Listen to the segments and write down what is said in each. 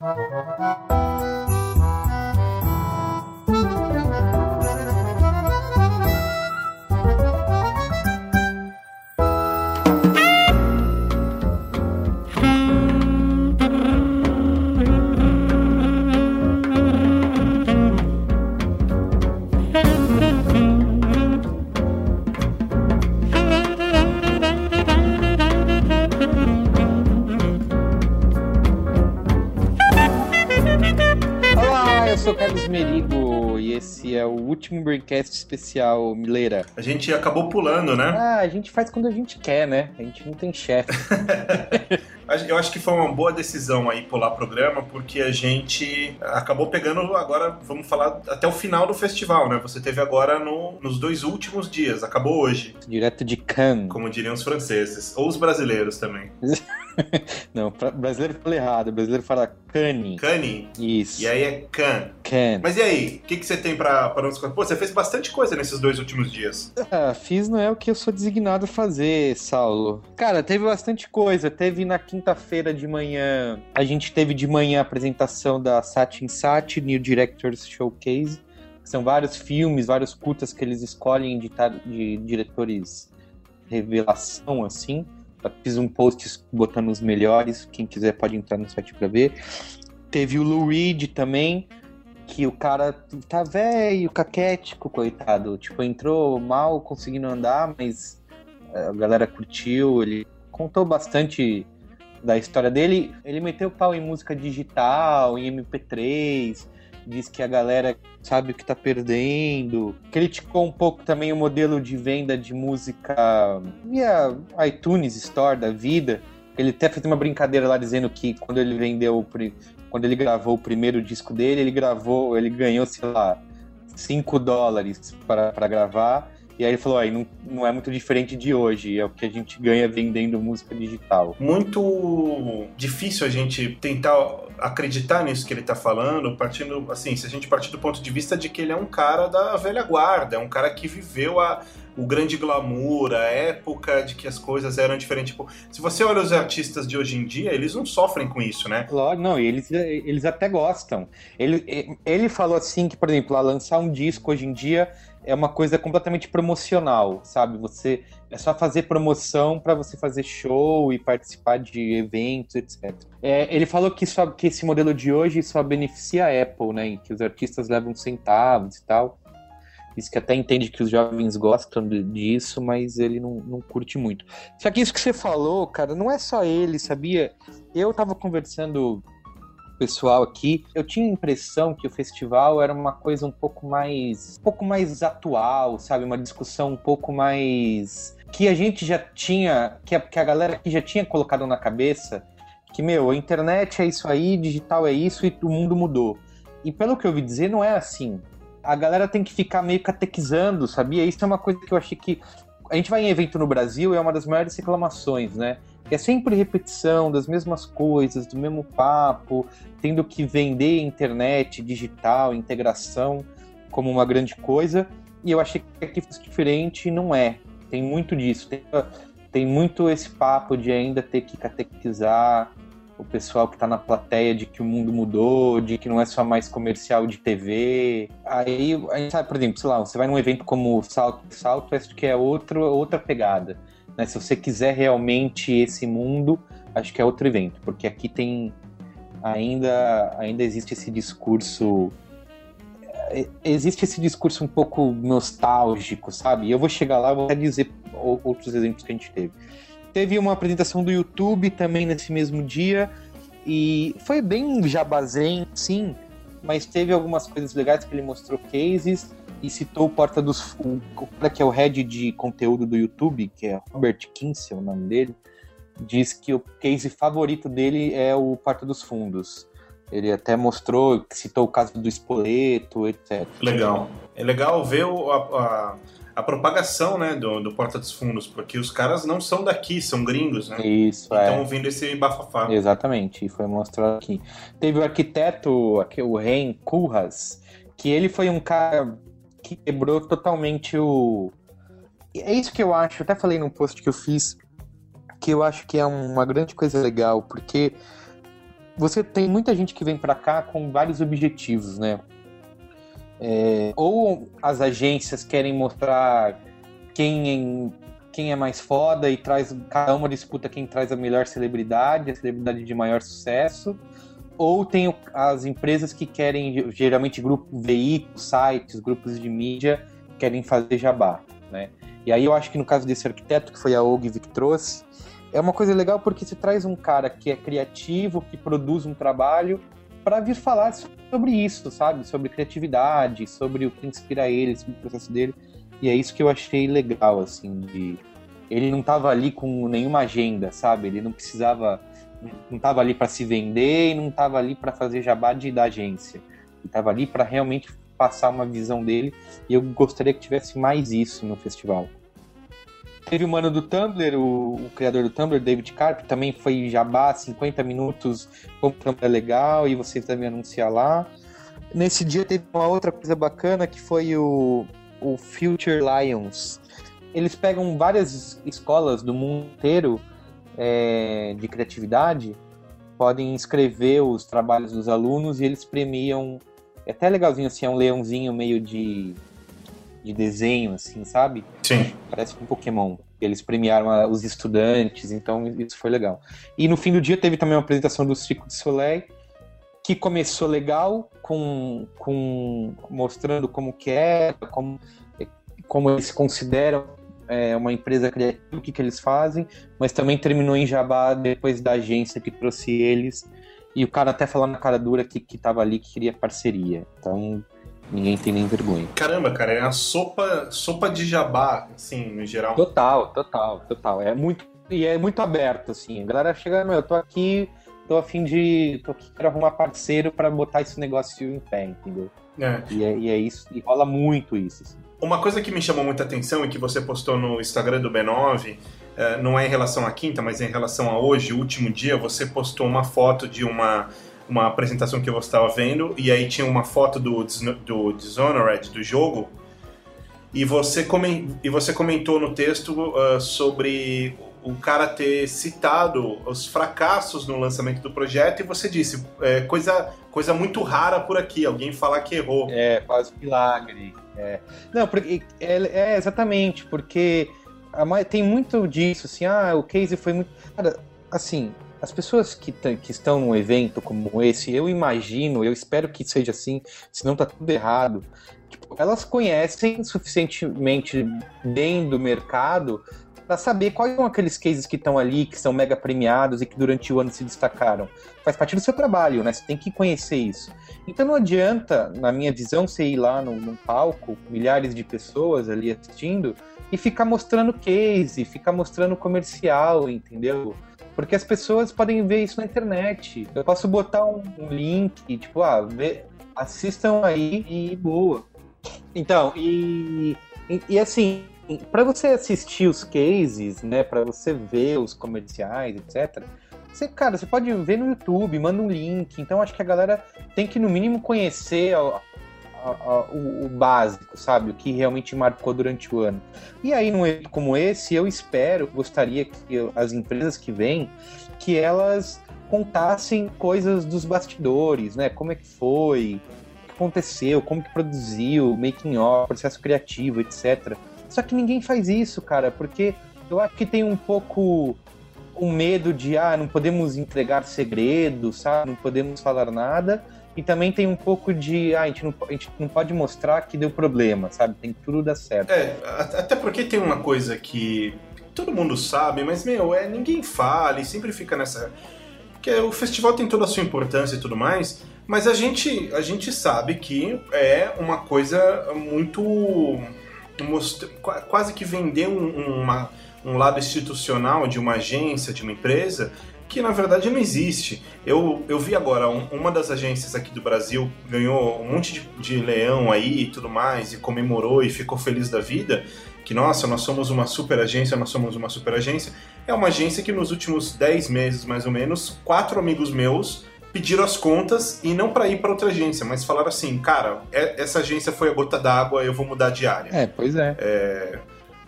Música último Braincast especial, Mileira? A gente acabou pulando, né? Ah, a gente faz quando a gente quer, né? A gente não tem chefe. Eu acho que foi uma boa decisão aí pular programa, porque a gente acabou pegando agora, vamos falar, até o final do festival, né? Você teve agora no, nos dois últimos dias, acabou hoje. Direto de Cannes. Como diriam os franceses, ou os brasileiros também. Não, brasileiro fala errado. O brasileiro fala Cane. Cane? Isso. E aí é Can. Can. Mas e aí? O que, que você tem pra, pra nos contar? Pô, você fez bastante coisa nesses dois últimos dias. Ah, fiz não é o que eu sou designado a fazer, Saulo. Cara, teve bastante coisa. Teve na quinta-feira de manhã. A gente teve de manhã a apresentação da Satin Sat, New Directors Showcase. São vários filmes, vários curtas que eles escolhem de, de diretores revelação, assim. Fiz um post botando os melhores, quem quiser pode entrar no site para ver. Teve o Lou Reed também, que o cara tá velho, caquético, coitado. Tipo, entrou mal conseguindo andar, mas a galera curtiu, ele contou bastante da história dele. Ele meteu pau em música digital, em MP3, diz que a galera sabe o que tá perdendo. Criticou um pouco também o modelo de venda de música via iTunes Store da vida. Ele até fez uma brincadeira lá dizendo que quando ele vendeu, quando ele gravou o primeiro disco dele, ele gravou, ele ganhou, sei lá, 5 dólares para gravar e aí ele falou, aí não, não é muito diferente de hoje, é o que a gente ganha vendendo música digital. Muito difícil a gente tentar acreditar nisso que ele tá falando, partindo, assim, se a gente partir do ponto de vista de que ele é um cara da velha guarda, é um cara que viveu a, o grande glamour, a época de que as coisas eram diferentes. Tipo, se você olha os artistas de hoje em dia, eles não sofrem com isso, né? Lógico, não, eles, eles até gostam. Ele, ele falou assim que, por exemplo, lançar um disco hoje em dia é uma coisa completamente promocional, sabe? Você é só fazer promoção para você fazer show e participar de eventos, etc. É, ele falou que, só, que esse modelo de hoje só beneficia a Apple, né? Que os artistas levam centavos e tal. Isso que até entende que os jovens gostam disso, mas ele não, não curte muito. Só que isso que você falou, cara, não é só ele, sabia? Eu tava conversando pessoal aqui, eu tinha a impressão que o festival era uma coisa um pouco mais, um pouco mais atual, sabe, uma discussão um pouco mais que a gente já tinha, que a, que a galera aqui já tinha colocado na cabeça que meu, a internet é isso aí, digital é isso e o mundo mudou. E pelo que eu ouvi dizer, não é assim. A galera tem que ficar meio catequizando, sabia? Isso é uma coisa que eu achei que a gente vai em evento no Brasil, é uma das maiores reclamações, né? É sempre repetição das mesmas coisas, do mesmo papo, tendo que vender internet, digital, integração como uma grande coisa. E eu achei que aqui fosse diferente e não é. Tem muito disso. Tem, tem muito esse papo de ainda ter que catequizar o pessoal que está na plateia de que o mundo mudou, de que não é só mais comercial de TV. Aí, a gente sabe, por exemplo, sei lá, você vai num evento como Salto, Salto, acho que é outro, outra pegada. Né? Se você quiser realmente esse mundo, acho que é outro evento, porque aqui tem ainda ainda existe esse discurso é, existe esse discurso um pouco nostálgico, sabe? Eu vou chegar lá, vou dizer outros exemplos que a gente teve. Teve uma apresentação do YouTube também nesse mesmo dia e foi bem jabazen, sim, mas teve algumas coisas legais que ele mostrou cases e citou o Porta dos o, o cara que é o head de conteúdo do YouTube, que é Robert Kinsey, o nome dele, diz que o case favorito dele é o Porta dos Fundos. Ele até mostrou, citou o caso do Espoleto, etc. Legal. É legal ver o, a, a, a, propagação né, do, do Porta dos Fundos, porque os caras não são daqui, são gringos, né? Isso, é. ouvindo esse bafafá. Exatamente, e foi mostrado aqui. Teve o arquiteto, aqui, o Ren Kurras, que ele foi um cara quebrou totalmente o. É isso que eu acho, até falei num post que eu fiz, que eu acho que é uma grande coisa legal, porque você tem muita gente que vem para cá com vários objetivos, né? É, ou as agências querem mostrar quem, quem é mais foda e traz cada uma disputa quem traz a melhor celebridade, a celebridade de maior sucesso, ou tem as empresas que querem geralmente grupos, veículos, sites, grupos de mídia querem fazer jabá, né? E aí eu acho que no caso desse arquiteto que foi a Ogilvy que trouxe, é uma coisa legal porque você traz um cara que é criativo, que produz um trabalho para vir falar sobre isso, sabe? Sobre criatividade, sobre o que inspira ele, sobre o processo dele. E é isso que eu achei legal, assim, de... Ele não estava ali com nenhuma agenda, sabe? Ele não precisava... Não estava ali para se vender e não estava ali para fazer jabá de, da agência. Ele estava ali para realmente passar uma visão dele e eu gostaria que tivesse mais isso no festival. Teve o mano do Tumblr, o, o, criador do Tumblr, David Carp, também foi jabá, 50 minutos, como o Tumblr é legal, e você também anunciar lá. Nesse dia teve uma outra coisa bacana que foi o, o Future Lions. Eles pegam várias escolas do mundo inteiro é, de criatividade, podem inscrever os trabalhos dos alunos e eles premiam. É até legalzinho assim, é um leãozinho meio de de desenho, assim, sabe? Sim. Parece um Pokémon. Eles premiaram os estudantes, então isso foi legal. E no fim do dia teve também uma apresentação do Circo de Soleil, que começou legal, com, com mostrando como que é, como, como eles se consideram é, uma empresa criativa, o que, que eles fazem, mas também terminou em Jabá depois da agência que trouxe eles. E o cara até falou na cara dura que, que tava ali que queria parceria. Então, Ninguém tem nem vergonha. Caramba, cara, é a sopa, sopa de jabá, assim, no geral. Total, total, total. É muito e é muito aberto, assim. A galera chega, meu, eu tô aqui, tô a fim de, tô aqui, quero arrumar parceiro para botar esse negócio em pé, entendeu? É. E, é, e é isso, e rola muito isso. Assim. Uma coisa que me chamou muita atenção e que você postou no Instagram do B9, é, não é em relação à quinta, mas é em relação a hoje, o último dia, você postou uma foto de uma uma apresentação que eu estava vendo, e aí tinha uma foto do, do Dishonored, do jogo, e você, e você comentou no texto uh, sobre o cara ter citado os fracassos no lançamento do projeto, e você disse, é, coisa, coisa muito rara por aqui, alguém falar que errou. É, quase milagre. É. Não, porque, é, é exatamente, porque a, tem muito disso, assim, ah, o case foi muito... Cara, assim, as pessoas que, que estão num evento como esse, eu imagino, eu espero que seja assim, senão tá tudo errado. Tipo, elas conhecem suficientemente bem do mercado para saber quais são aqueles cases que estão ali, que são mega premiados e que durante o ano se destacaram. Faz parte do seu trabalho, né? Você tem que conhecer isso. Então não adianta, na minha visão, você ir lá num, num palco, milhares de pessoas ali assistindo, e ficar mostrando case, ficar mostrando comercial, entendeu? Porque as pessoas podem ver isso na internet. Eu posso botar um, um link, tipo, ah, vê, assistam aí e boa. Então, e, e, e assim, para você assistir os cases, né, para você ver os comerciais, etc. Você, cara, você pode ver no YouTube, manda um link. Então acho que a galera tem que no mínimo conhecer a, a, o, o, básico, sabe? O que realmente marcou durante o ano. E aí, num evento como esse, eu espero, gostaria que as empresas que vêm, que elas contassem coisas dos bastidores, né? Como é que foi, o que aconteceu, como que produziu, making off, processo criativo, etc. Só que ninguém faz isso, cara, porque eu acho que tem um pouco um medo de, ah, não podemos entregar segredos, sabe? Não podemos falar nada e também tem um pouco de. Ah, a gente, não, a gente não pode mostrar que deu problema, sabe? Tem que tudo dar certo. É, até porque tem uma coisa que todo mundo sabe, mas, meu, é, ninguém fala e sempre fica nessa. Que é, o festival tem toda a sua importância e tudo mais, mas a gente, a gente sabe que é uma coisa muito. Quase que vender um, uma, um lado institucional de uma agência, de uma empresa, que na verdade não existe. Eu, eu vi agora, um, uma das agências aqui do Brasil ganhou um monte de, de leão aí e tudo mais, e comemorou e ficou feliz da vida, que nossa, nós somos uma super agência, nós somos uma super agência. É uma agência que nos últimos 10 meses, mais ou menos, quatro amigos meus pediram as contas e não para ir para outra agência, mas falaram assim, cara, é, essa agência foi a gota d'água, eu vou mudar de área. É, pois é. é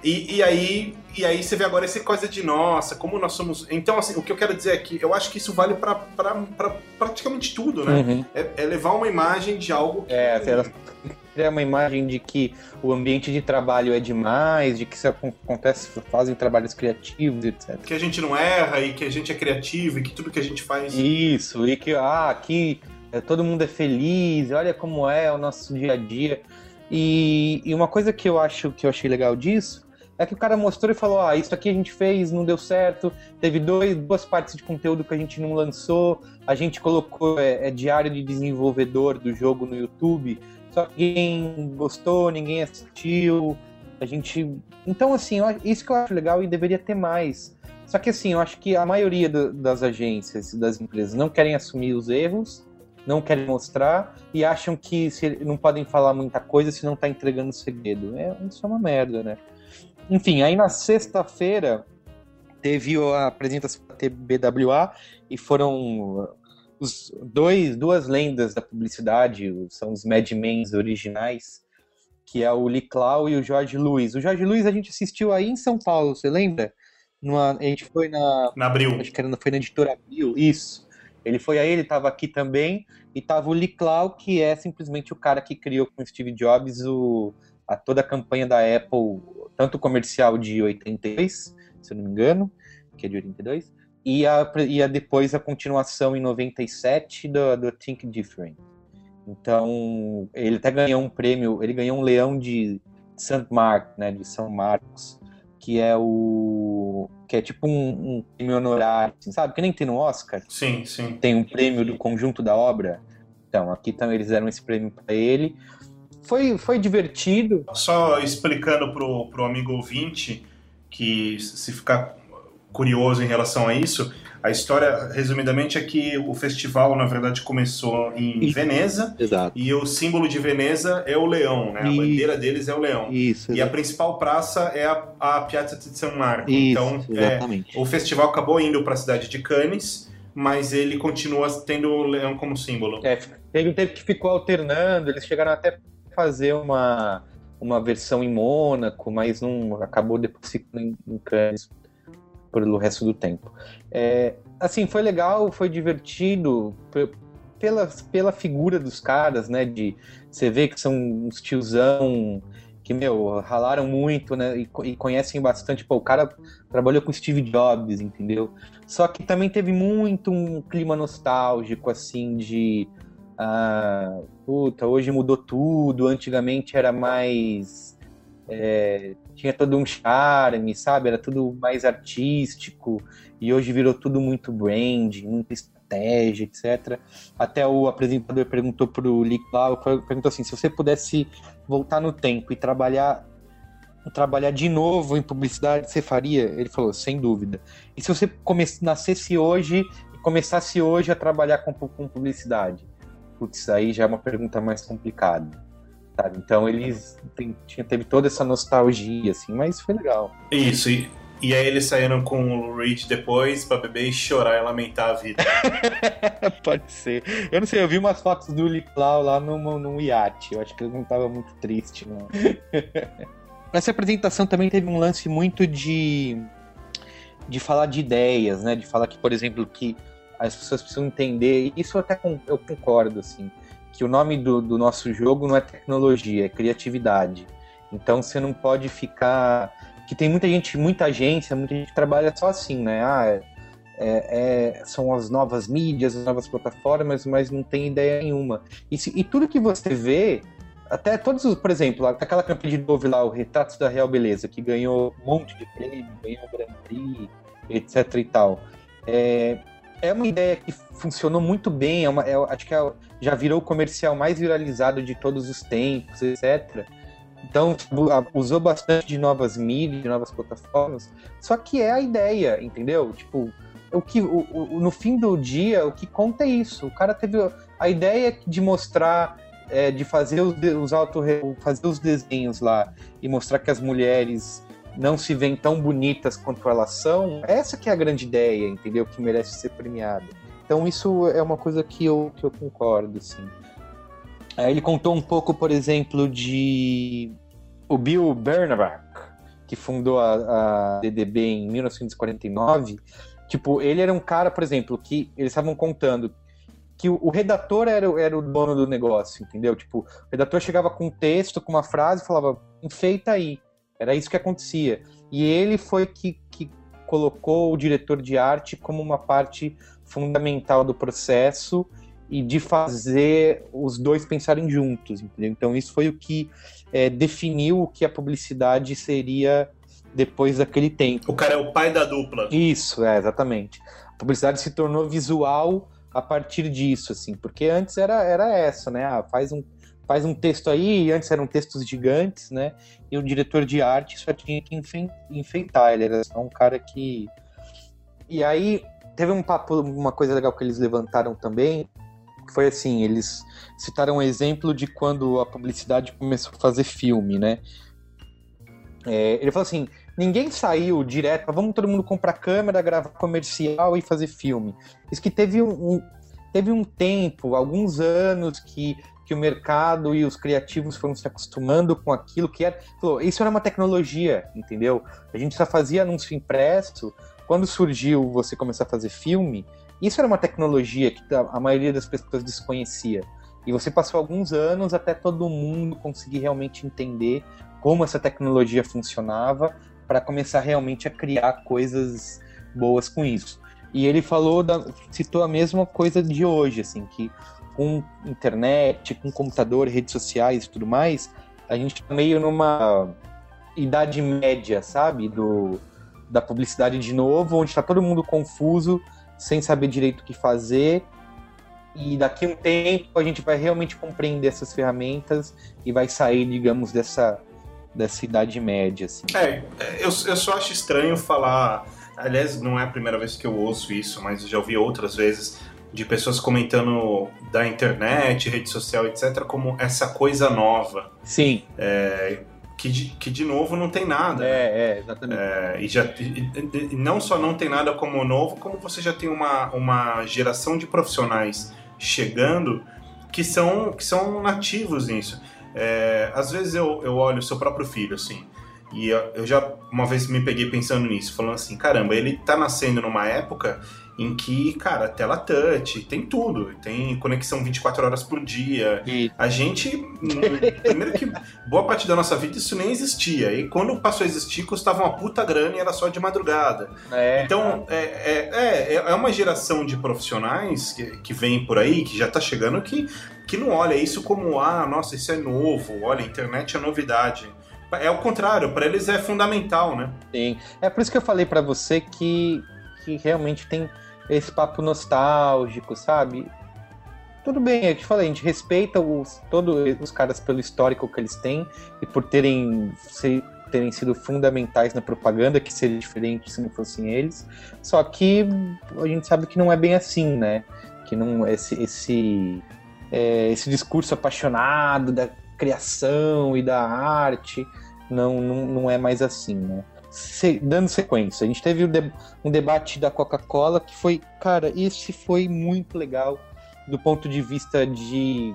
E, e, aí, e aí você vê agora essa coisa de nossa, como nós somos. Então, assim, o que eu quero dizer é que eu acho que isso vale para pra praticamente tudo, né? Uhum. É, é, levar uma imagem de algo que. É, é uma imagem de que o ambiente de trabalho é demais, de que isso acontece, fazem trabalhos criativos, etc. Que a gente não erra e que a gente é criativo e que tudo que a gente faz. Isso, e que, ah, aqui é, todo mundo é feliz, olha como é o nosso dia a dia. E, e uma coisa que eu acho que eu achei legal disso é que o cara mostrou e falou: ah, isso aqui a gente fez, não deu certo, teve dois, duas partes de conteúdo que a gente não lançou, a gente colocou é, é diário de desenvolvedor do jogo no YouTube, só que ninguém gostou, ninguém assistiu, a gente. Então, assim, isso que eu acho legal e deveria ter mais. Só que, assim, eu acho que a maioria das agências, das empresas, não querem assumir os erros, não querem mostrar e acham que se, não podem falar muita coisa se não está entregando segredo. É, isso é uma merda, né? Enfim, aí na sexta-feira teve a apresentação da TBWA e foram os dois, duas lendas da publicidade, são os Mad Men's originais, que é o Lee Clau e o Jorge Luiz. O Jorge Luiz a gente assistiu aí em São Paulo, você lembra? Numa, a gente foi na. Na Abril. Acho que era, foi na editora Abril, isso. Ele foi aí, ele estava aqui também, e estava o Lee Clau, que é simplesmente o cara que criou com o Steve Jobs o, a toda a campanha da Apple tanto comercial de 82, se eu não me engano, que é de 82, e a, e a depois a continuação em 97 do, do Think Different. Então, ele até ganhou um prêmio, ele ganhou um leão de St. Mark, né, de São Marcos, que é o que é tipo um, um prêmio honorário, assim, sabe? Que nem tem no Oscar. Sim, sim. Tem um prêmio do conjunto da obra. Então, aqui também eles deram esse prêmio para ele foi, foi divertido. Só explicando pro, pro amigo ouvinte que se ficar curioso em relação a isso, a história, resumidamente, é que o festival, na verdade, começou em isso. Veneza. Exato. E o símbolo de Veneza é o leão, né? A bandeira deles é o leão. Isso. E a principal praça é a, a Piazza di San Marco. Isso, então, é, o festival acabou indo para a cidade de Cannes, mas ele continua tendo o leão como símbolo. É, teve, teve que ficou alternando, eles chegaram até fazer uma, uma versão em Mônaco, mas não acabou depois ficando em, em Cannes pelo resto do tempo. É, assim, foi legal, foi divertido pela, pela figura dos caras, né? De você vê que são uns tiozão que, meu, ralaram muito, né? E, e, conhecem bastante. Pô, o cara trabalhou com Steve Jobs, entendeu? Só que também teve muito um clima nostálgico, assim, de ah, puta, hoje mudou tudo, antigamente era mais. É, tinha todo um charme, sabe? Era tudo mais artístico, e hoje virou tudo muito brand, muita estratégia, etc. Até o apresentador perguntou pro Lee Clau, perguntou assim, se você pudesse voltar no tempo e trabalhar trabalhar de novo em publicidade, você faria? Ele falou, sem dúvida. E se você nascesse hoje e começasse hoje a trabalhar com, com publicidade? putz, aí já é uma pergunta mais complicada. Sabe? Então eles tem, tinha, teve toda essa nostalgia, assim, mas foi legal. Isso, e, e aí eles saíram com o Reed depois pra beber e chorar e lamentar a vida. Pode ser. Eu não sei, eu vi umas fotos do Lee Clau lá num, num iate. Eu acho que ele não tava muito triste, não. Essa apresentação também teve um lance muito de de falar de ideias, né? De falar que, por exemplo, que as pessoas precisam entender, isso até eu concordo, assim, que o nome do, do nosso jogo não é tecnologia, é criatividade. Então você não pode ficar. Que tem muita gente, muita agência, muita gente que trabalha só assim, né? Ah, é, é, são as novas mídias, as novas plataformas, mas não tem ideia nenhuma. E, se, e tudo que você vê, até todos os, por exemplo, aquela campanha de novo lá, o Retratos da Real Beleza, que ganhou um monte de prêmio, ganhou o Grand Prix, etc e tal. É, é uma ideia que funcionou muito bem, é uma, é, acho que é, já virou o comercial mais viralizado de todos os tempos, etc. Então, usou bastante de novas mídias, de novas plataformas, só que é a ideia, entendeu? Tipo, o que, o, o, no fim do dia, o que conta é isso. O cara teve a ideia de mostrar, é, de fazer os, os auto, fazer os desenhos lá e mostrar que as mulheres não se veem tão bonitas quanto elas são, essa que é a grande ideia, entendeu? Que merece ser premiada. Então isso é uma coisa que eu, que eu concordo, sim. Ele contou um pouco, por exemplo, de o Bill Bernabach, que fundou a, a DDB em 1949, tipo, ele era um cara, por exemplo, que eles estavam contando que o, o, redator era, era o dono do negócio, entendeu? Tipo, o redator chegava com um texto, com uma frase, falava, enfeita aí. Era isso que acontecia. E ele foi que, que colocou o diretor de arte como uma parte fundamental do processo e de fazer os dois pensarem juntos, entendeu? Então isso foi o que é, definiu o que a publicidade seria depois daquele tempo. O cara é o pai da dupla. Isso, é, exatamente. A publicidade se tornou visual a partir disso, assim, porque antes era, era essa, né? Ah, faz um, faz um texto aí, antes eram textos gigantes, né? E o diretor de arte só tinha que enfeitar, ele era só um cara que. E aí teve um papo, uma coisa legal que eles levantaram também, foi assim, eles citaram um exemplo de quando a publicidade começou a fazer filme, né? É, ele falou assim, ninguém saiu direto, vamos todo mundo comprar câmera, gravar comercial e fazer filme. Isso que teve um, um teve um tempo, alguns anos que que o mercado e os criativos foram se acostumando com aquilo que era. Falou, isso era uma tecnologia, entendeu? A gente só fazia anúncio impresso. Quando surgiu você começar a fazer filme, isso era uma tecnologia que a maioria das pessoas desconhecia. E você passou alguns anos até todo mundo conseguir realmente entender como essa tecnologia funcionava para começar realmente a criar coisas boas com isso. E ele falou, da, citou a mesma coisa de hoje, assim, que com internet, com computador, redes sociais e tudo mais, a gente tá meio numa idade média, sabe? Do, da publicidade de novo, onde está todo mundo confuso, sem saber direito o que fazer. E daqui a um tempo a gente vai realmente compreender essas ferramentas e vai sair, digamos, dessa, dessa idade média. Assim. É, eu, eu só acho estranho falar. Aliás, não é a primeira vez que eu ouço isso, mas já ouvi outras vezes de pessoas comentando da internet, rede social, etc., como essa coisa nova. Sim. É, que, de, que de novo não tem nada. É, é exatamente. É, e, já, e, e, não só não tem nada como novo, como você já tem uma, uma geração de profissionais chegando que são, que são nativos nisso. É, às vezes eu, eu olho o seu próprio filho, assim, e eu já uma vez me peguei pensando nisso, falando assim, caramba, ele tá nascendo numa época em que, cara, tela touch, tem tudo, tem conexão 24 horas por dia. E... A gente, hum, primeiro que boa parte da nossa vida isso nem existia, e quando passou a existir custava uma puta grana e era só de madrugada. É, então, é, é, é, é uma geração de profissionais que, que vem por aí, que já tá chegando, que, que não olha isso como, ah, nossa, isso é novo, olha, a internet é novidade. É o contrário, para eles é fundamental, né? Sim. É por isso que eu falei para você que, que realmente tem esse papo nostálgico, sabe? Tudo bem, eu te falei, a gente respeita os, todos os caras pelo histórico que eles têm e por terem, se, terem sido fundamentais na propaganda, que seria diferente se não fossem eles. Só que a gente sabe que não é bem assim, né? Que não esse esse é, esse discurso apaixonado da criação e da arte não, não, não é mais assim, né? Se, dando sequência, a gente teve um debate da Coca-Cola que foi, cara, esse foi muito legal do ponto de vista de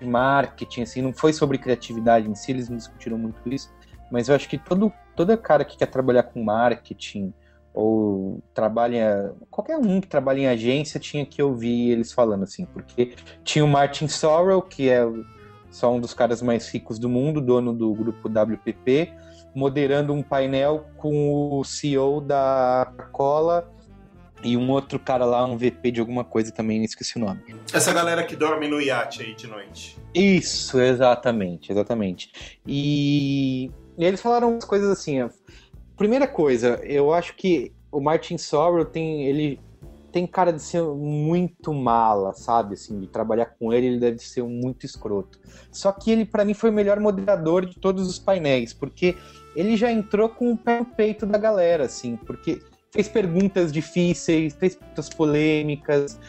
marketing, assim, não foi sobre criatividade em si, eles não discutiram muito isso, mas eu acho que todo, todo cara que quer trabalhar com marketing ou trabalha, qualquer um que trabalha em agência tinha que ouvir eles falando assim, porque tinha o Martin Sorrell, que é só um dos caras mais ricos do mundo, dono do grupo WPP, moderando um painel com o CEO da Coca-Cola e um outro cara lá, um VP de alguma coisa também, esqueci o nome. Essa galera que dorme no iate aí de noite. Isso, exatamente, exatamente. E, e eles falaram umas coisas assim. Primeira coisa, eu acho que o Martin Sorrell tem ele tem cara de ser muito mala, sabe? Assim, de trabalhar com ele, ele deve ser muito escroto. Só que ele, para mim, foi o melhor moderador de todos os painéis, porque ele já entrou com o pé no peito da galera, assim, porque fez perguntas difíceis, fez perguntas polêmicas,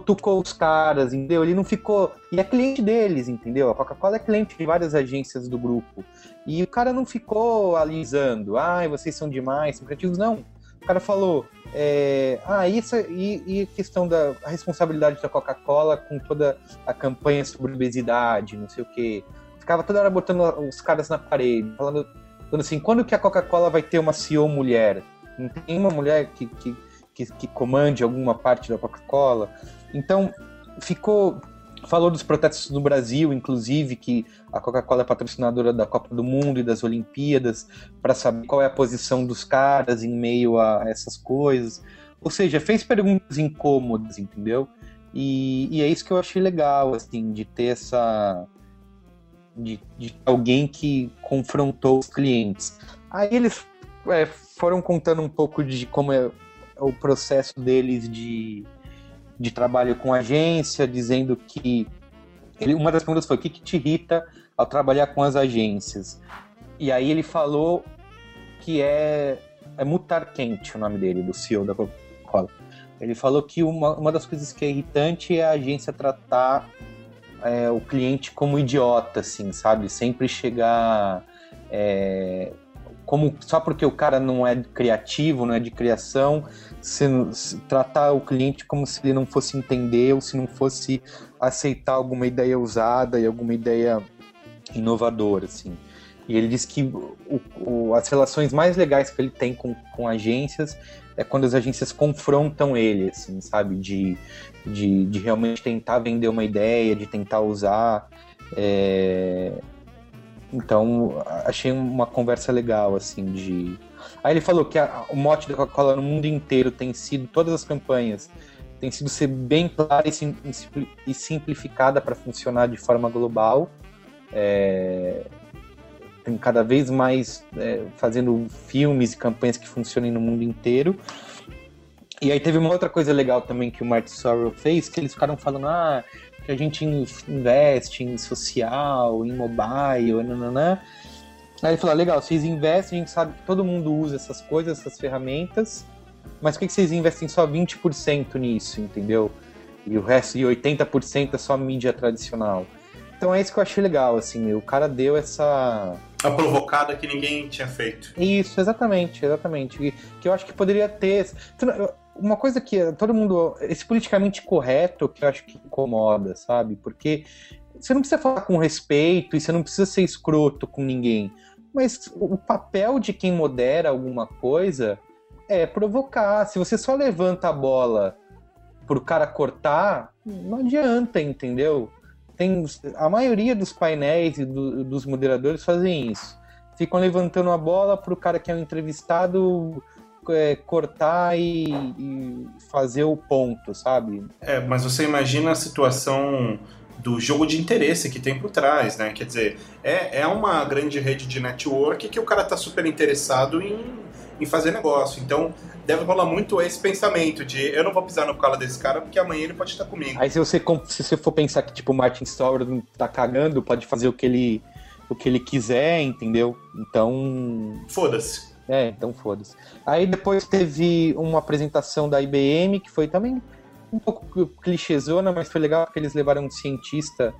tocou os caras, entendeu? Ele não ficou. E é cliente deles, entendeu? A Coca-Cola é cliente de várias agências do grupo. E o cara não ficou alisando, ai, vocês são demais, são criativos. Não. O cara falou, é, ah, isso e, e a questão da responsabilidade da Coca-Cola com toda a campanha sobre obesidade, não sei o quê. Ficava toda hora botando os caras na parede, falando Assim, quando que a Coca-Cola vai ter uma CEO mulher? Não tem uma mulher que, que, que, que comande alguma parte da Coca-Cola? Então, ficou falou dos protestos no Brasil, inclusive, que a Coca-Cola é patrocinadora da Copa do Mundo e das Olimpíadas, para saber qual é a posição dos caras em meio a essas coisas. Ou seja, fez perguntas incômodas, entendeu? E, e é isso que eu achei legal, assim, de ter essa. De, de alguém que confrontou os clientes. Aí eles é, foram contando um pouco de como é o processo deles de, de trabalho com agência, dizendo que. Ele, uma das perguntas foi: o que, que te irrita ao trabalhar com as agências? E aí ele falou que é. É Mutar Quente o nome dele, do CEO da Coca-Cola. Ele falou que uma, uma das coisas que é irritante é a agência tratar é, o cliente como idiota, assim, sabe? Sempre chegar. É, como só porque o cara não é criativo, não é de criação, se, se, tratar o cliente como se ele não fosse entender ou se não fosse aceitar alguma ideia usada e alguma ideia inovadora, assim. E ele diz que o, o, as relações mais legais que ele tem com, com agências é quando as agências confrontam ele, assim, sabe? De, de, de realmente tentar vender uma ideia, de tentar usar. É... Então, achei uma conversa legal, assim, de... Aí ele falou que a, o mote da Coca-Cola no mundo inteiro tem sido, todas as campanhas, tem sido ser bem clara e, sim, e simplificada para funcionar de forma global. É, tem cada vez mais é, fazendo filmes e campanhas que funcionem no mundo inteiro. E aí teve uma outra coisa legal também que o Martin Sorrell fez, que eles ficaram falando, ah, que a gente investe em social, em mobile, nananã. Aí ele falou, ah, legal, vocês investem, a gente sabe que todo mundo usa essas coisas, essas ferramentas, mas por que vocês investem só 20% nisso, entendeu? E o resto de 80% é só mídia tradicional. Então é isso que eu achei legal, assim, o cara deu essa. A provocada que ninguém tinha feito. Isso, exatamente, exatamente. Que eu acho que poderia ter. Uma coisa que todo mundo. Esse politicamente correto que eu acho que incomoda, sabe? Porque você não precisa falar com respeito e você não precisa ser escroto com ninguém. Mas o papel de quem modera alguma coisa é provocar. Se você só levanta a bola pro cara cortar, não adianta, entendeu? Tem a maioria dos painéis e do, dos moderadores fazem isso. Ficam levantando a bola para o cara que é um entrevistado é, cortar e, e, fazer o ponto, sabe? É, mas você imagina a situação do jogo de interesse que tem por trás, né? Quer dizer, é, é uma grande rede de network que o cara tá super interessado em, em fazer negócio. Então, deve rolar muito esse pensamento de eu não vou pisar no colo desse cara porque amanhã ele pode estar comigo. Aí se você, se você for pensar que tipo o Martin Storer tá cagando, pode fazer o que ele o que ele quiser, entendeu? Então, foda-se. É, então foda-se. Aí depois teve uma apresentação da IBM que foi também um pouco clichêzona, mas foi legal porque eles levaram um cientista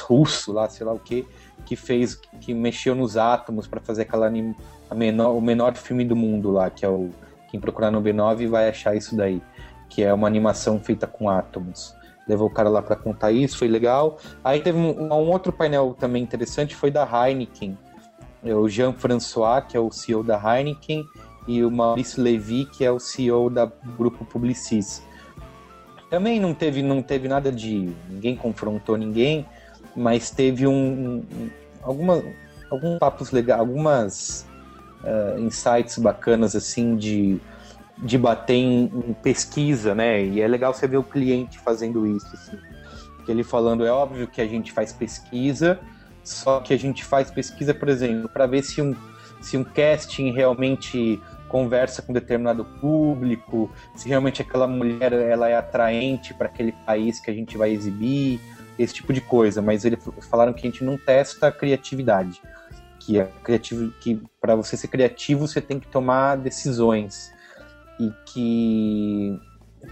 russo lá, sei lá o que, que fez, que mexeu nos átomos para fazer aquela menor, o menor filme do mundo lá, que é o quem procurar no B9 vai achar isso daí, que é uma animação feita com átomos. Levou o cara lá para contar isso, foi legal. Aí teve um, um, outro painel também interessante, foi da Heineken. É o Jean-François, que é o CEO da Heineken, e o Maurício Levy, que é o CEO da Grupo Publicis. Também não teve, não teve nada de. ninguém confrontou ninguém, mas teve um, um alguma, alguns papos legais, algumas uh, insights bacanas assim de, de bater em, em, pesquisa, né? E é legal você ver o cliente fazendo isso, assim. Ele falando, é óbvio que a gente faz pesquisa, só que a gente faz pesquisa, por exemplo, para ver se um, se um casting realmente conversa com determinado público, se realmente aquela mulher ela é atraente para aquele país que a gente vai exibir, esse tipo de coisa. Mas eles falaram que a gente não testa a criatividade, que é criativo, que para você ser criativo você tem que tomar decisões e que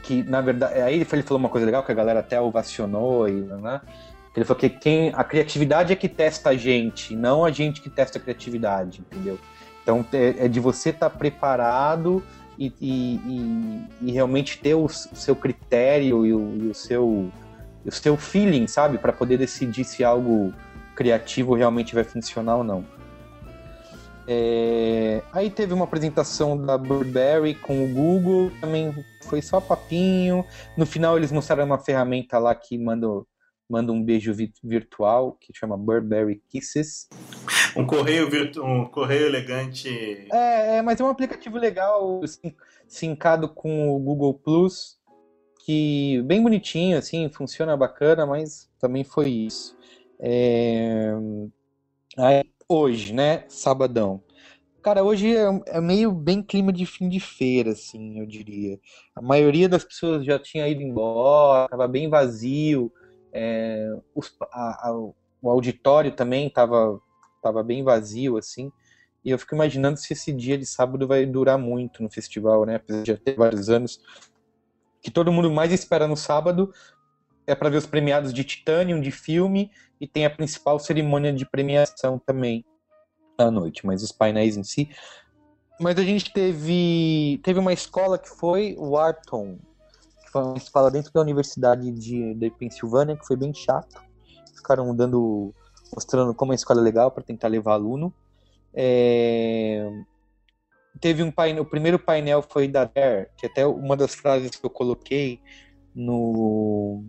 que na verdade aí ele falou uma coisa legal que a galera até ovacionou e né? Ele falou que quem a criatividade é que testa a gente, não a gente que testa a criatividade, entendeu? Então é, é de você estar tá preparado e, e, e, realmente ter o seu critério e o, e o, seu o seu feeling, sabe, para poder decidir se algo criativo realmente vai funcionar ou não. É... Aí teve uma apresentação da Burberry com o Google, também foi só papinho. No final eles mostraram uma ferramenta lá que manda, manda um beijo virtual, que chama Burberry Kisses. Um correio, virtu... um correio elegante. É, é, mas é um aplicativo legal, sincado com o Google Plus, que bem bonitinho, assim, funciona bacana, mas também foi isso. É... Aí, hoje, né, sabadão. Cara, hoje é, é, meio bem clima de fim de feira, assim, eu diria. A maioria das pessoas já tinha ido embora, tava bem vazio. É, os, a, a, o auditório também tava, tava bem vazio, assim. E eu fico imaginando se esse dia de sábado vai durar muito no festival, né? Apesar de já ter vários anos. Que todo mundo mais espera no sábado é para ver os premiados de Titanium, de filme, e tem a principal cerimônia de premiação também à noite, mas os painéis em si. Mas a gente teve teve uma escola que foi o Wharton, que foi uma escola dentro da Universidade de, de Pensilvânia, que foi bem chato. Ficaram dando mostrando como a escola é legal para tentar levar aluno. É... Teve um painel, o primeiro painel foi da Dare, que até uma das frases que eu coloquei no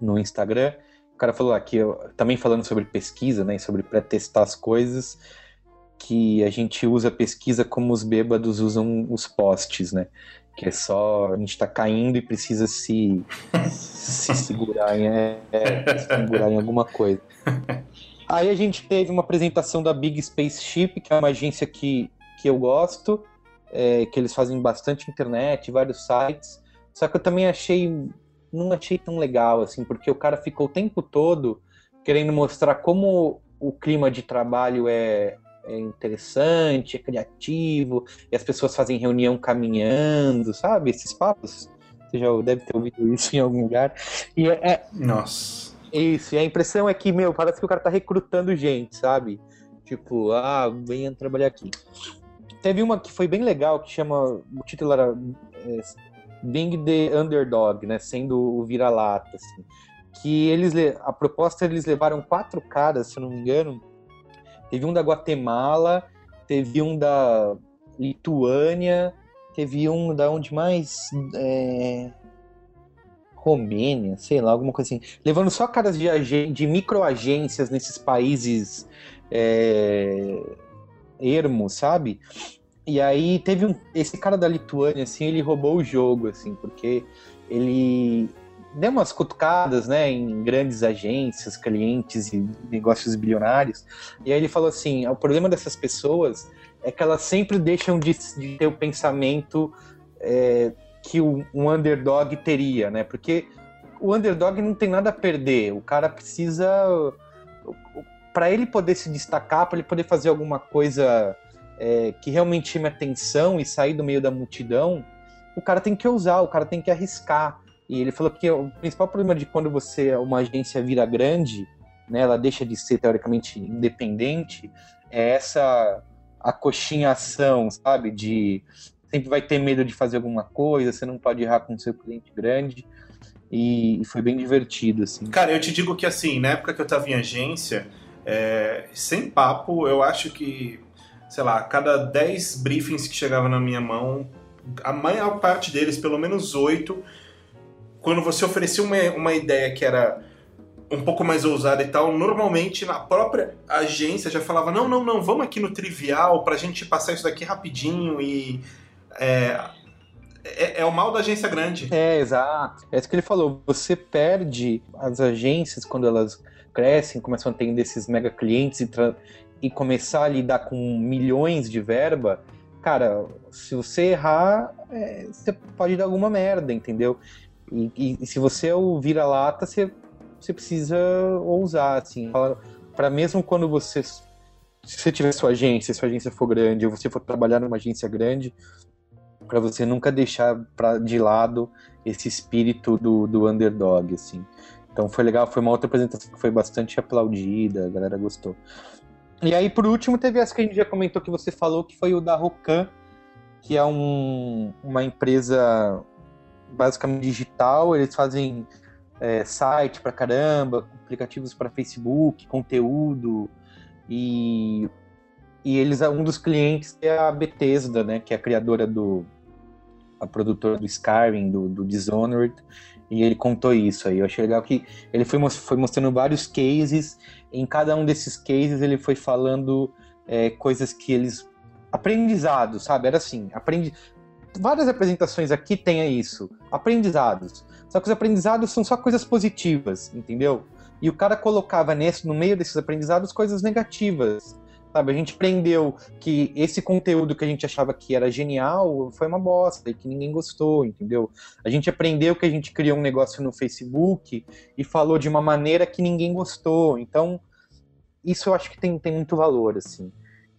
no Instagram. O cara falou aqui, também falando sobre pesquisa, né, sobre pré-testar as coisas, que a gente usa pesquisa como os bêbados usam os postes, né? Que é só a gente tá caindo e precisa se, se segurar, em, é, é, segurar em alguma coisa. Aí a gente teve uma apresentação da Big Spaceship, que é uma agência que, que eu gosto, é, que eles fazem bastante internet, vários sites. Só que eu também achei não achei tão legal, assim, porque o cara ficou o tempo todo querendo mostrar como o clima de trabalho é, é interessante, é criativo, e as pessoas fazem reunião caminhando, sabe? Esses papos. Você já deve ter ouvido isso em algum lugar. E é, é Nossa. Isso, e a impressão é que, meu, parece que o cara tá recrutando gente, sabe? Tipo, ah, venha trabalhar aqui. Teve uma que foi bem legal, que chama. O título era é, being the underdog, né, sendo o vira-lata, assim. Que eles, a proposta eles levaram quatro caras, se eu não me engano. Teve um da Guatemala, teve um da Lituânia, teve um da onde mais, é... Romênia, sei lá, alguma coisa assim. Levando só caras de, de microagências nesses países é, ermos, sabe? E aí teve um. Esse cara da Lituânia, assim, ele roubou o jogo, assim, porque ele deu umas cutucadas, né, em grandes agências, clientes e negócios bilionários. E aí ele falou assim: o problema dessas pessoas é que elas sempre deixam de, de ter o pensamento é, que o, um underdog teria, né? Porque o underdog não tem nada a perder. O cara precisa. Para ele poder se destacar, para ele poder fazer alguma coisa é, que realmente chame atenção e sair do meio da multidão, o cara tem que ousar, o cara tem que arriscar. E ele falou que o principal problema de quando você uma agência vira grande, né, ela deixa de ser teoricamente independente, é essa acochinhação, sabe? De sempre vai ter medo de fazer alguma coisa, você não pode errar com seu cliente grande. E, foi bem divertido, assim. Cara, eu te digo que assim, na época que eu tava em agência, é, sem papo, eu acho que sei lá, cada 10 briefings que chegavam na minha mão, a maior parte deles, pelo menos 8, quando você oferecia uma, uma ideia que era um pouco mais ousada e tal, normalmente na própria agência já falava: não, não, não, vamos aqui no trivial pra gente passar isso daqui rapidinho e. É, é, é, o mal da agência grande. É, exato. É isso que ele falou. Você perde as agências quando elas crescem, começam a ter desses mega clientes e, e começar a lidar com milhões de verba, cara, se você errar, é, você pode dar alguma merda, entendeu? E, e, se você é o vira-lata, você, você precisa ousar, assim. para mesmo quando você. Se você tiver sua agência, se sua agência for grande, ou você for trabalhar numa agência grande, para você nunca deixar pra, de lado esse espírito do, do underdog, assim. Então foi legal, foi uma outra apresentação que foi bastante aplaudida, a galera gostou. E aí, por último, teve essa que a gente já comentou que você falou, que foi o da Rocan, que é um, uma empresa basicamente digital. Eles fazem é, site pra caramba, aplicativos para Facebook, conteúdo. E e eles um dos clientes é a Bethesda, né, que é a criadora do a produtora do Skyrim, do, do Dishonored, e ele contou isso aí. Eu achei legal que ele foi, foi mostrando vários cases, em cada um desses cases ele foi falando é, coisas que eles aprendizados, sabe? Era assim, aprendi várias apresentações aqui tem isso, aprendizados. Só que os aprendizados são só coisas positivas, entendeu? E o cara colocava nesse, no meio desses aprendizados coisas negativas. Sabe, a gente aprendeu que esse conteúdo que a gente achava que era genial foi uma bosta e que ninguém gostou, entendeu? A gente aprendeu que a gente criou um negócio no Facebook e falou de uma maneira que ninguém gostou. Então, isso eu acho que tem, tem muito valor, assim.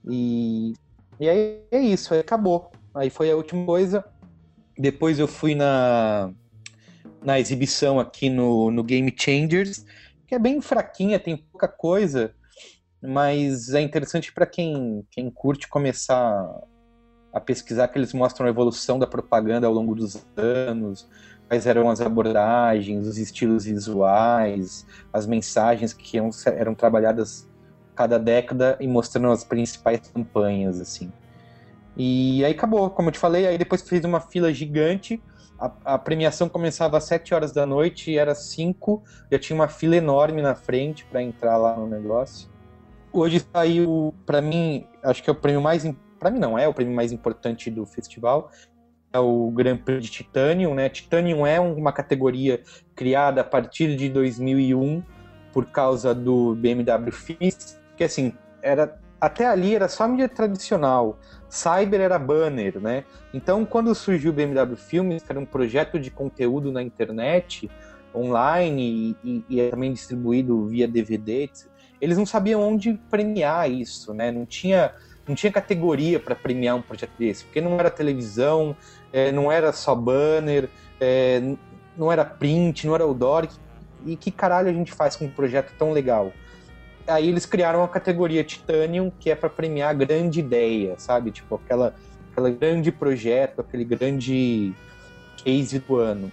E, e aí é isso, aí acabou. Aí foi a última coisa. Depois eu fui na, na exibição aqui no, no Game Changers, que é bem fraquinha, tem pouca coisa mas é interessante para quem, quem curte começar a pesquisar que eles mostram a evolução da propaganda ao longo dos anos, quais eram as abordagens, os estilos visuais, as mensagens que eram, eram trabalhadas cada década e mostrando as principais campanhas, assim. E aí acabou, como eu te falei, aí depois fiz uma fila gigante, a, a, premiação começava às 7 horas da noite era 5, já tinha uma fila enorme na frente para entrar lá no negócio hoje saiu, para mim, acho que é o prêmio mais. Para mim, não é o prêmio mais importante do festival. É o Grand Prix de Titanium, né? Titanium é uma categoria criada a partir de 2001 por causa do BMW FIS, que assim, era até ali era só mídia tradicional. Cyber era banner, né? Então, quando surgiu o BMW Filmes, que era um projeto de conteúdo na internet, online e, e, e também distribuído via DVD, eles não sabiam onde premiar isso, né? Não tinha, não tinha categoria para premiar um projeto desse, porque não era televisão, é, não era só banner, é, não era print, não era outdoor. E que caralho a gente faz com um projeto tão legal? Aí eles criaram a categoria Titanium, que é para premiar a grande ideia, sabe? Tipo, aquela, aquela grande projeto, aquele grande case do ano.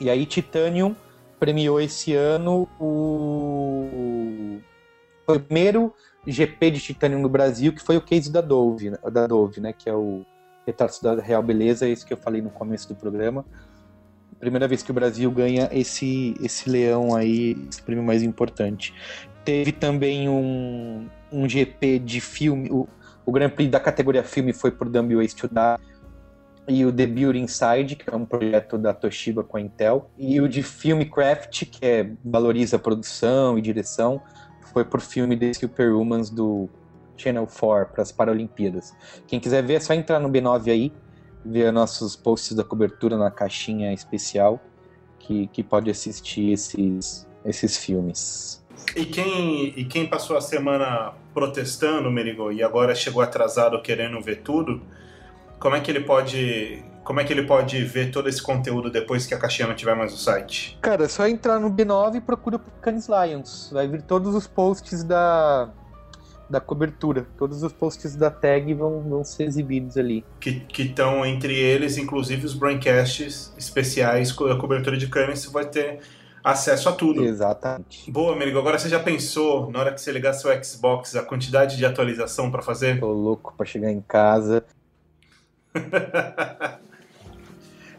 E aí Titanium premiou esse ano o primeiro GP de titânio no Brasil, que foi o case da Dove, da Dove, né? Que é o retrato da Real Beleza, esse que eu falei no começo do programa. Primeira vez que o Brasil ganha esse, esse leão aí, esse prêmio mais importante. Teve também um, um GP de filme, o, o Grand Prix da categoria filme foi por Dumb Ways to Die, e o The Beauty Inside, que é um projeto da Toshiba com a Intel, e o de Filmcraft, que é, valoriza produção e direção, foi por filme The Superhumans do Channel 4 para as Paralimpíadas. Quem quiser ver é só entrar no B9 aí, ver nossos posts da cobertura na caixinha especial, que, que pode assistir esses, esses filmes. E quem, e quem passou a semana protestando, Merigo, e agora chegou atrasado querendo ver tudo, como é que ele pode como é que ele pode ver todo esse conteúdo depois que a caixinha não tiver mais no site? Cara, é só entrar no B9 e procura por Canis Lions. Vai vir todos os posts da, da cobertura. Todos os posts da tag vão, vão ser exibidos ali. Que estão entre eles, inclusive os broadcasts especiais com a cobertura de Canis, você vai ter acesso a tudo. Exatamente. Boa, amigo. Agora você já pensou, na hora que você ligar seu Xbox, a quantidade de atualização para fazer? Tô louco para chegar em casa.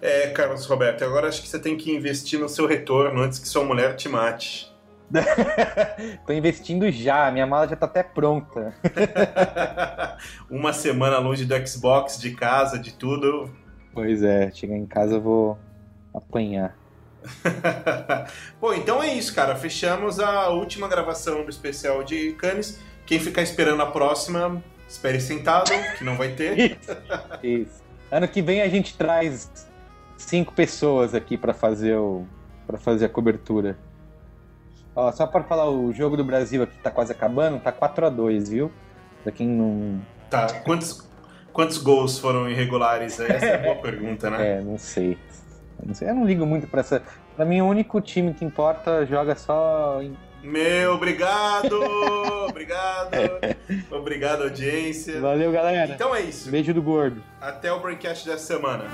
É, Carlos Roberto, agora acho que você tem que investir no seu retorno antes que sua mulher te mate. Tô investindo já, minha mala já tá até pronta. Uma semana longe do Xbox, de casa, de tudo. Pois é, chegar em casa eu vou apanhar. Bom, então é isso, cara. Fechamos a última gravação do especial de Cannes. Quem ficar esperando a próxima, espere sentado, que não vai ter. isso, isso. Ano que vem a gente traz cinco pessoas aqui para fazer o para fazer a cobertura. Ó, só para falar, o jogo do Brasil aqui tá quase acabando, tá 4 a 2 viu? Pra quem não. Tá, quantos, quantos gols foram irregulares? Essa é a boa pergunta, né? É, não sei. Eu não sei. Eu não ligo muito para essa. Pra mim, o único time que importa joga só em meu, obrigado! obrigado! Obrigado, audiência. Valeu, galera. Então é isso. Beijo do gordo. Até o Braincast dessa semana.